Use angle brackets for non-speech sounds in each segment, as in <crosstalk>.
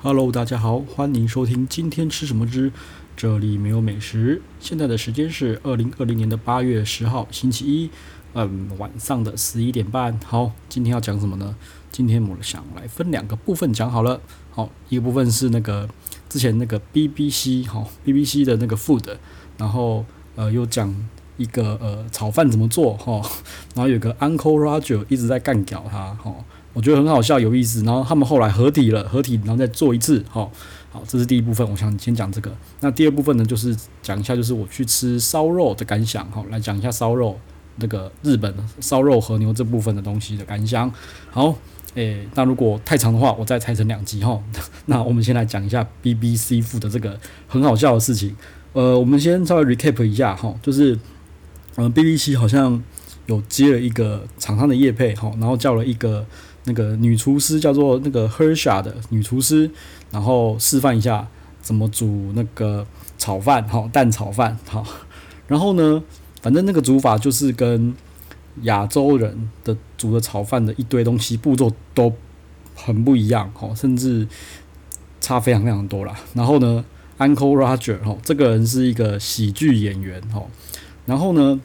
Hello，大家好，欢迎收听今天吃什么之这里没有美食。现在的时间是二零二零年的八月十号星期一，嗯，晚上的十一点半。好，今天要讲什么呢？今天我想来分两个部分讲好了。好，一个部分是那个之前那个 BBC 好 BBC 的那个 food，然后呃又讲一个呃炒饭怎么做哈，然后有个 Uncle Roger 一直在干掉他哈。我觉得很好笑，有意思。然后他们后来合体了，合体然后再做一次。好，好，这是第一部分。我想先讲这个。那第二部分呢，就是讲一下，就是我去吃烧肉的感想。好，来讲一下烧肉那个日本烧肉和牛这部分的东西的感想。好，诶，那如果太长的话，我再拆成两集哈。<laughs> 那我们先来讲一下 BBC Food 的这个很好笑的事情。呃，我们先稍微 recap 一下哈，就是嗯，BBC 好像有接了一个厂商的业配哈，然后叫了一个。那个女厨师叫做那个 Hersha 的女厨师，然后示范一下怎么煮那个炒饭，好蛋炒饭，好，然后呢，反正那个煮法就是跟亚洲人的煮的炒饭的一堆东西步骤都很不一样，好，甚至差非常非常多啦。然后呢，Uncle Roger 哈，这个人是一个喜剧演员，哈，然后呢，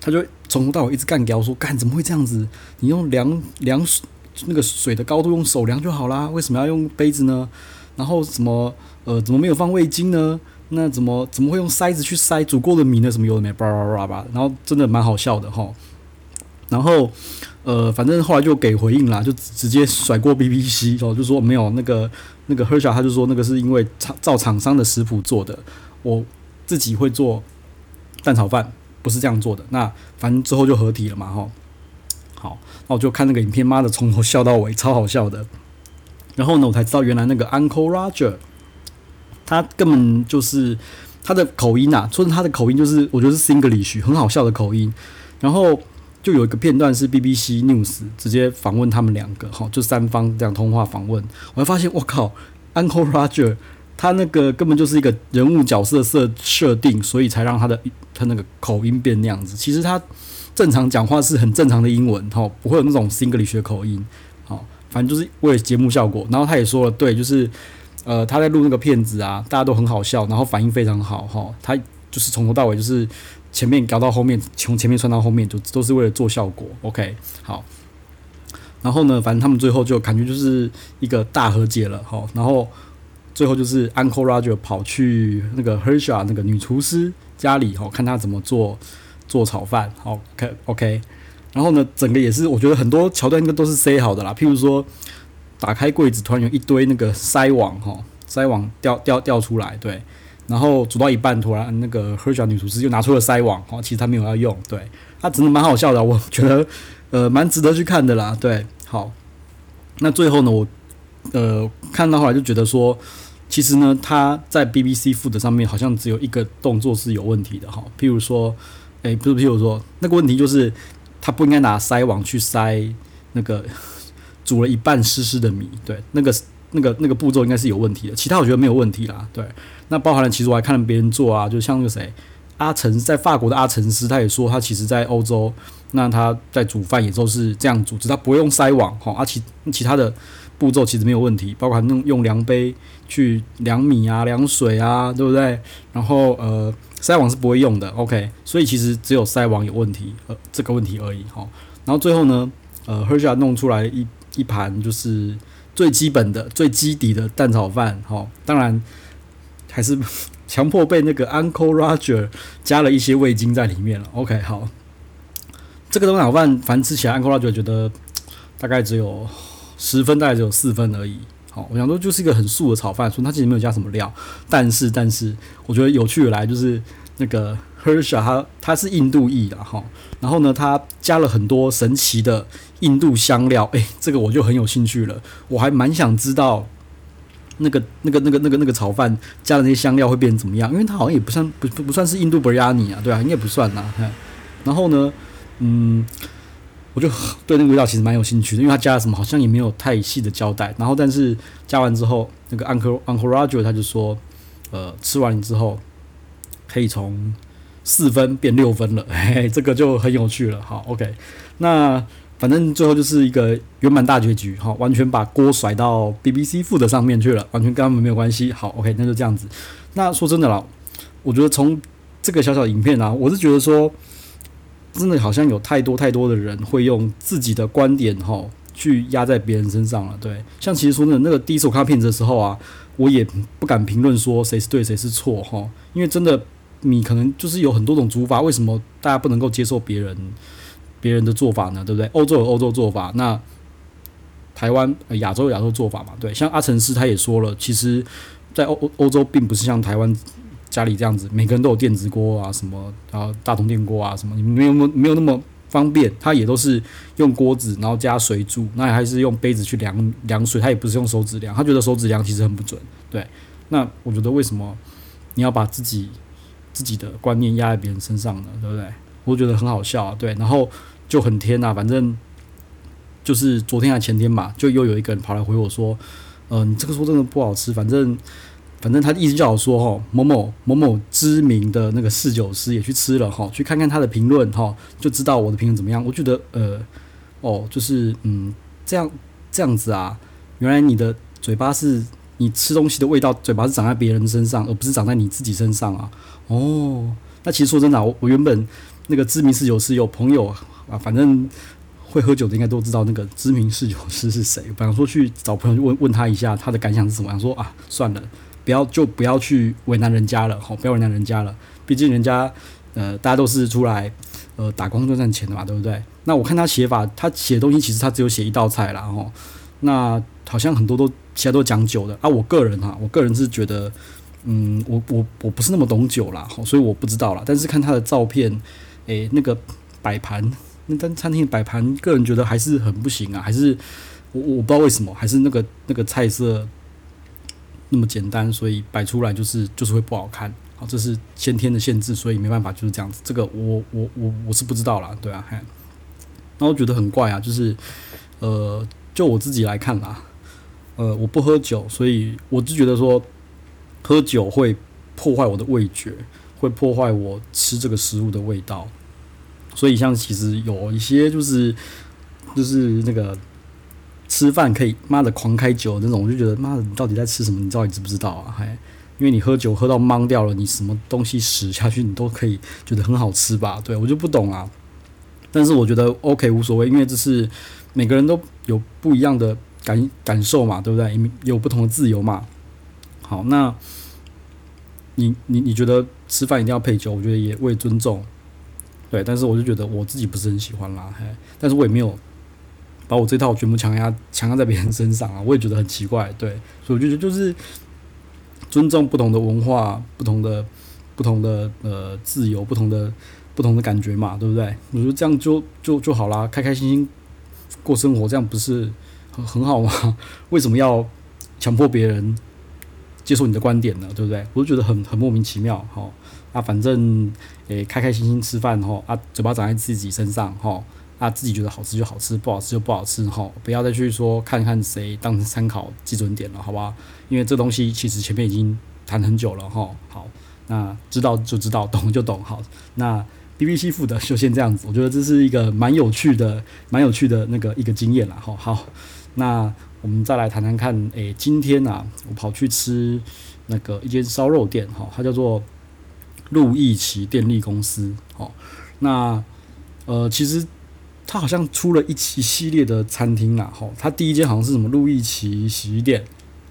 他就。从头到尾一直干掉，说干怎么会这样子？你用量量那个水的高度用手量就好啦，为什么要用杯子呢？然后什么呃怎么没有放味精呢？那怎么怎么会用筛子去筛煮过的米呢？什么有的没叭叭叭叭，然后真的蛮好笑的哈。然后呃反正后来就给回应啦，就直接甩过 BBC 哦，就说没有那个那个 Hersha 他就说那个是因为厂照厂商的食谱做的，我自己会做蛋炒饭。不是这样做的，那反正之后就合体了嘛，哈。好，那我就看那个影片，妈的，从头笑到尾，超好笑的。然后呢，我才知道原来那个 Uncle Roger，他根本就是他的口音啊，说是他的口音就是我觉得是 Singlish，很好笑的口音。然后就有一个片段是 BBC News 直接访问他们两个，哈，就三方这样通话访问，我还发现，我靠，Uncle Roger。他那个根本就是一个人物角色设设定，所以才让他的他那个口音变那样子。其实他正常讲话是很正常的英文，哈，不会有那种 Singlish 口音，好，反正就是为了节目效果。然后他也说了，对，就是呃他在录那个片子啊，大家都很好笑，然后反应非常好，哈，他就是从头到尾就是前面搞到后面，从前面穿到后面，就都是为了做效果。OK，好，然后呢，反正他们最后就感觉就是一个大和解了，好，然后。最后就是 Uncle Roger 跑去那个 Hersha 那个女厨师家里，吼，看她怎么做做炒饭，好，OK OK。然后呢，整个也是我觉得很多桥段应该都是塞好的啦。譬如说，打开柜子，突然有一堆那个筛网，哈，筛网掉掉掉出来，对。然后煮到一半，突然那个 Hersha 女厨师又拿出了筛网，哈，其实她没有要用，对。她真的蛮好笑的，我觉得呃蛮值得去看的啦，对。好，那最后呢，我呃看到后来就觉得说。其实呢，他在 BBC Food 上面好像只有一个动作是有问题的哈。譬如说，诶，不是，譬如说，那个问题就是他不应该拿筛网去筛那个 <laughs> 煮了一半湿湿的米，对，那个那个那个步骤应该是有问题的。其他我觉得没有问题啦，对。那包含了，其实我还看了别人做啊，就像那个谁，阿成在法国的阿成师，他也说他其实在欧洲，那他在煮饭也都是这样煮，只他不会用筛网哈，而其其他的。步骤其实没有问题，包括用用量杯去量米啊、量水啊，对不对？然后呃，筛网是不会用的，OK。所以其实只有筛网有问题，呃，这个问题而已哈。然后最后呢，呃，Hersha 弄出来一一盘就是最基本的、最基底的蛋炒饭，哈。当然还是 <laughs> 强迫被那个 Uncle Roger 加了一些味精在里面了，OK。好，这个蛋炒饭反正吃起来，Uncle Roger 觉得大概只有。十分大概只有四分而已。好，我想说就是一个很素的炒饭，所以它其实没有加什么料。但是，但是我觉得有趣的来就是那个 Hersha，他他是印度裔的哈。然后呢，他加了很多神奇的印度香料。诶，这个我就很有兴趣了。我还蛮想知道那个那个那个那个那个炒饭加的那些香料会变成怎么样，因为它好像也不算不不不算是印度 Biryani 啊，对啊，应该不算啊。然后呢，嗯。我就对那个味道其实蛮有兴趣的，因为他加了什么好像也没有太细的交代。然后，但是加完之后，那个 Uncle Uncle Roger 他就说，呃，吃完之后可以从四分变六分了，嘿 <laughs> 嘿，这个就很有趣了。好，OK，那反正最后就是一个圆满大结局，哈，完全把锅甩到 BBC Food 上面去了，完全跟他们没有关系。好，OK，那就这样子。那说真的啦，我觉得从这个小小影片啊，我是觉得说，真的好像有太多太多的人会用自己的观点，哈，去压在别人身上了。对，像其实说真的，那个第一次我看片子的时候啊，我也不敢评论说谁是对谁是错，哈，因为真的你可能就是有很多种煮法，为什么大家不能够接受别人？别人的做法呢，对不对？欧洲有欧洲做法，那台湾、呃、亚洲有亚洲做法嘛？对，像阿成师他也说了，其实，在欧欧洲并不是像台湾家里这样子，每个人都有电子锅啊，什么啊大铜电锅啊，什么你没有没有那么方便，他也都是用锅子，然后加水煮，那还是用杯子去量量水，他也不是用手指量，他觉得手指量其实很不准。对，那我觉得为什么你要把自己自己的观念压在别人身上呢？对不对？我觉得很好笑，对，然后。就很天呐、反正就是昨天还前天嘛，就又有一个人跑来回我说：“嗯、呃，你这个说真的不好吃。”反正反正他的意思叫我说：“哈，某某某某知名的那个侍酒师也去吃了哈，去看看他的评论哈，就知道我的评论怎么样。”我觉得呃，哦，就是嗯，这样这样子啊，原来你的嘴巴是你吃东西的味道，嘴巴是长在别人身上，而不是长在你自己身上啊。哦，那其实说真的、我我原本那个知名侍酒师有朋友。啊，反正会喝酒的应该都知道那个知名侍酒师是谁。本来说去找朋友问问他一下，他的感想是什么？想说啊，算了，不要就不要去为难人家了，好，不要为难人家了。毕竟人家呃，大家都是出来呃打工赚赚钱的嘛，对不对？那我看他写法，他写的东西其实他只有写一道菜啦。哈。那好像很多都其他都讲酒的啊。我个人哈，我个人是觉得，嗯，我我我不是那么懂酒啦，所以我不知道啦。但是看他的照片，诶、那个摆盘。那但餐厅摆盘，个人觉得还是很不行啊，还是我我不知道为什么，还是那个那个菜色那么简单，所以摆出来就是就是会不好看。好，这是先天的限制，所以没办法就是这样子。这个我我我我是不知道啦，对啊，嘿，那我觉得很怪啊，就是呃，就我自己来看啦，呃，我不喝酒，所以我就觉得说喝酒会破坏我的味觉，会破坏我吃这个食物的味道。所以，像其实有一些就是就是那个吃饭可以妈的狂开酒那种，我就觉得妈的，你到底在吃什么？你到底知不知道啊？还因为你喝酒喝到懵掉了，你什么东西食下去，你都可以觉得很好吃吧？对，我就不懂啊。但是我觉得 OK 无所谓，因为这是每个人都有不一样的感感受嘛，对不对？有不同的自由嘛。好，那你你你觉得吃饭一定要配酒？我觉得也为尊重。对，但是我就觉得我自己不是很喜欢啦，嘿，但是我也没有把我这套全部强压强压在别人身上啊，我也觉得很奇怪，对，所以我觉得就是尊重不同的文化、不同的、不同的呃自由、不同的、不同的感觉嘛，对不对？我觉得这样就就就好啦，开开心心过生活，这样不是很很好吗？<laughs> 为什么要强迫别人接受你的观点呢？对不对？我就觉得很很莫名其妙，哈。啊，反正诶、开开心心吃饭吼，啊，嘴巴长在自己身上吼，啊，自己觉得好吃就好吃，不好吃就不好吃吼，不要再去说看看谁当成参考基准点了，好吧？因为这东西其实前面已经谈很久了吼。好，那知道就知道，懂就懂。好，那 BBC 附的就先这样子，我觉得这是一个蛮有趣的、蛮有趣的那个一个经验了。吼，好，那我们再来谈谈看，诶、今天啊，我跑去吃那个一间烧肉店，哈，它叫做。路易奇电力公司，好，那呃，其实他好像出了一期系列的餐厅啦，吼，他第一间好像是什么路易奇洗衣店，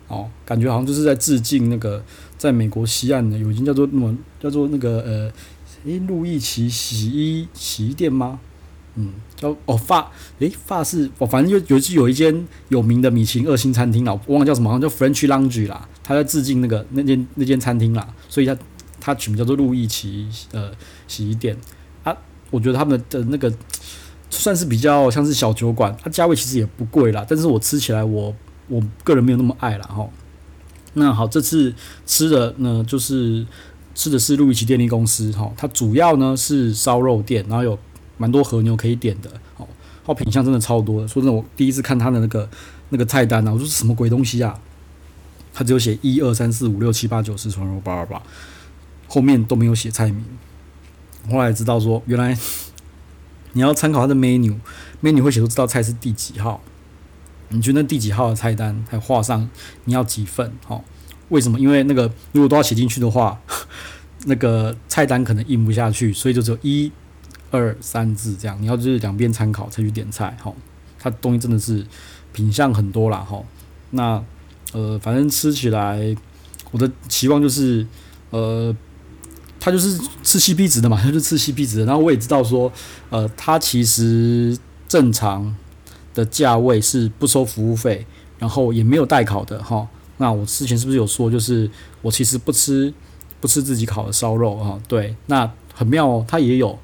哦，感觉好像就是在致敬那个在美国西岸的有一间叫做那么叫做那个呃，诶，路易奇洗衣洗衣店吗？嗯，叫哦发，诶法式，哦，反正就有有一间有名的米其林二星餐厅啦，我忘了叫什么，好像叫 French Laundry 啦，他在致敬那个那间那间餐厅啦，所以他。他取名叫做路易奇呃洗衣店啊，我觉得他们的那个算是比较像是小酒馆，它价位其实也不贵啦，但是我吃起来我我个人没有那么爱啦哈。那好，这次吃的呢就是吃的是路易奇电力公司哈，它主要呢是烧肉店，然后有蛮多和牛可以点的，哦，好品相真的超多的。说真的，我第一次看它的那个那个菜单啊，我说什么鬼东西啊？它只有写一二三四五六七八九十，从头叭叭叭。后面都没有写菜名，后来知道说，原来你要参考它的 menu，menu 会写出这道菜是第几号，你觉得那第几号的菜单还画上你要几份？好，为什么？因为那个如果都要写进去的话，<laughs> 那个菜单可能印不下去，所以就只有一、二、三字这样。你要就是两边参考才去点菜。好，它东西真的是品相很多啦。哈，那呃，反正吃起来，我的期望就是呃。他就是吃 CP 值的嘛，<laughs> 他就吃 CP 值的。然后我也知道说，呃，它其实正常的价位是不收服务费，然后也没有代烤的哈。那我之前是不是有说，就是我其实不吃不吃自己烤的烧肉哈？对，那很妙哦，它也有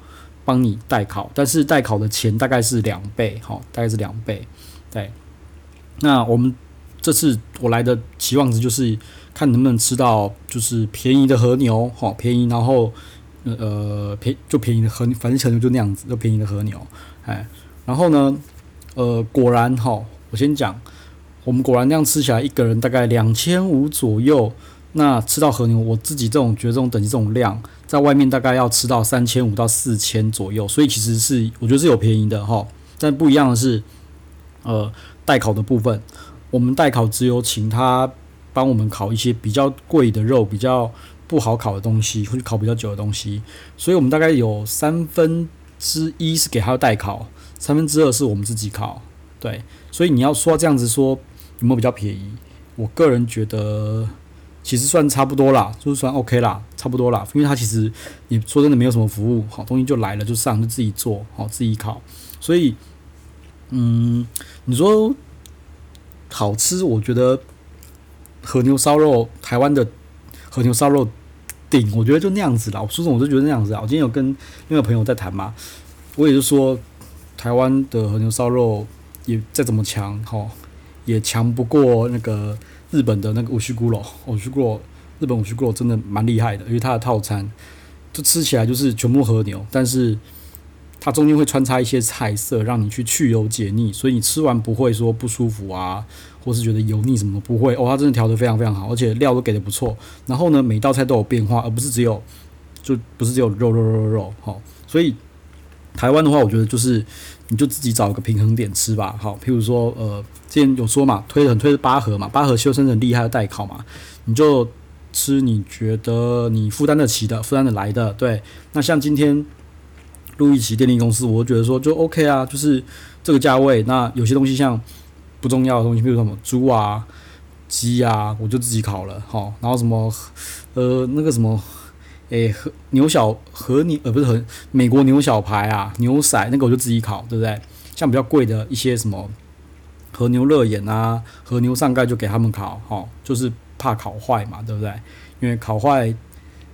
帮你代烤，但是代烤的钱大概是两倍哈，大概是两倍。对，那我们这次我来的期望值就是。看能不能吃到就是便宜的和牛，好便宜，然后呃便就便宜的和，反正和牛就那样子，就便宜的和牛，哎，然后呢，呃果然哈，我先讲，我们果然那样吃起来，一个人大概两千五左右，那吃到和牛，我自己这种觉得这种等级这种量，在外面大概要吃到三千五到四千左右，所以其实是我觉得是有便宜的哈，但不一样的是，呃代烤的部分，我们代烤只有请他。帮我们烤一些比较贵的肉，比较不好烤的东西，或者烤比较久的东西，所以我们大概有三分之一是给他代烤，三分之二是我们自己烤。对，所以你要说这样子说有没有比较便宜？我个人觉得其实算差不多啦，就是算 OK 啦，差不多啦。因为他其实你说真的没有什么服务，好东西就来了就上就自己做好自己烤，所以嗯，你说好吃，我觉得。和牛烧肉，台湾的和牛烧肉顶，我觉得就那样子啦。我说实话，我就觉得那样子啊。我今天有跟另外朋友在谈嘛，我也是说，台湾的和牛烧肉也再怎么强，哈，也强不过那个日本的那个五须咕噜。五须咕噜，日本五须咕噜真的蛮厉害的，因为它的套餐就吃起来就是全部和牛，但是。它中间会穿插一些菜色，让你去去油解腻，所以你吃完不会说不舒服啊，或是觉得油腻什么不会哦。它真的调得非常非常好，而且料都给的不错。然后呢，每道菜都有变化，而不是只有就不是只有肉肉肉肉肉。好，所以台湾的话，我觉得就是你就自己找一个平衡点吃吧。好，譬如说呃，之前有说嘛，推很推的八盒嘛，八盒修身很厉害的代烤嘛，你就吃你觉得你负担得起的，负担得来的。对，那像今天。路易奇电力公司，我觉得说就 OK 啊，就是这个价位。那有些东西像不重要的东西，比如什么猪啊、鸡啊，我就自己烤了，好。然后什么呃那个什么，诶和牛小和牛呃不是和美国牛小排啊、牛仔那个我就自己烤，对不对？像比较贵的一些什么和牛热眼啊、和牛上盖就给他们烤，好，就是怕烤坏嘛，对不对？因为烤坏，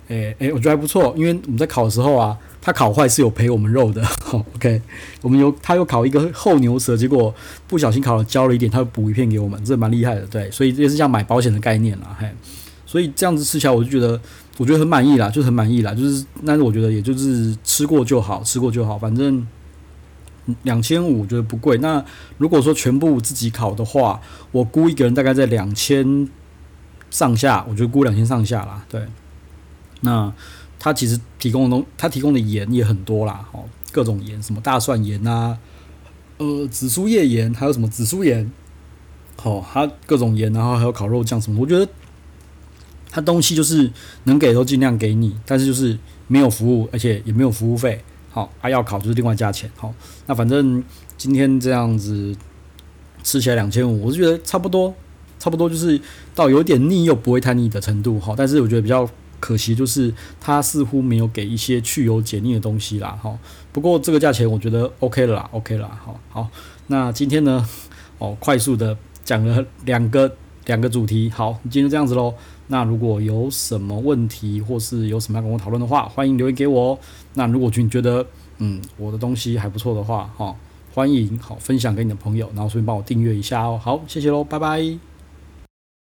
诶诶，我觉得还不错，因为我们在烤的时候啊。他烤坏是有赔我们肉的，<laughs> OK，我们有他又烤一个厚牛舌，结果不小心烤了焦了一点，他又补一片给我们，这蛮厉害的，对，所以也是像买保险的概念啦，嘿，所以这样子吃起来我就觉得，我觉得很满意啦，就很满意啦，就是，但是我觉得也就是吃过就好，吃过就好，反正两千五我觉得不贵。那如果说全部自己烤的话，我估一个人大概在两千上下，我觉得估两千上下啦，对，那。它其实提供的东，它提供的盐也很多啦，哦，各种盐，什么大蒜盐呐、啊，呃，紫苏叶盐，还有什么紫苏盐，好，它各种盐，然后还有烤肉酱什么，我觉得它东西就是能给都尽量给你，但是就是没有服务，而且也没有服务费，好，啊要烤就是另外加钱，好，那反正今天这样子吃起来两千五，我是觉得差不多，差不多就是到有点腻又不会太腻的程度，好，但是我觉得比较。可惜就是它似乎没有给一些去油解腻的东西啦，哈。不过这个价钱我觉得 OK 了啦，OK 了，好好。那今天呢，哦，快速的讲了两个两个主题，好，今天就这样子喽。那如果有什么问题或是有什么要跟我讨论的话，欢迎留言给我哦。那如果觉你觉得嗯我的东西还不错的话，哈，欢迎好分享给你的朋友，然后顺便帮我订阅一下哦。好，谢谢喽，拜拜。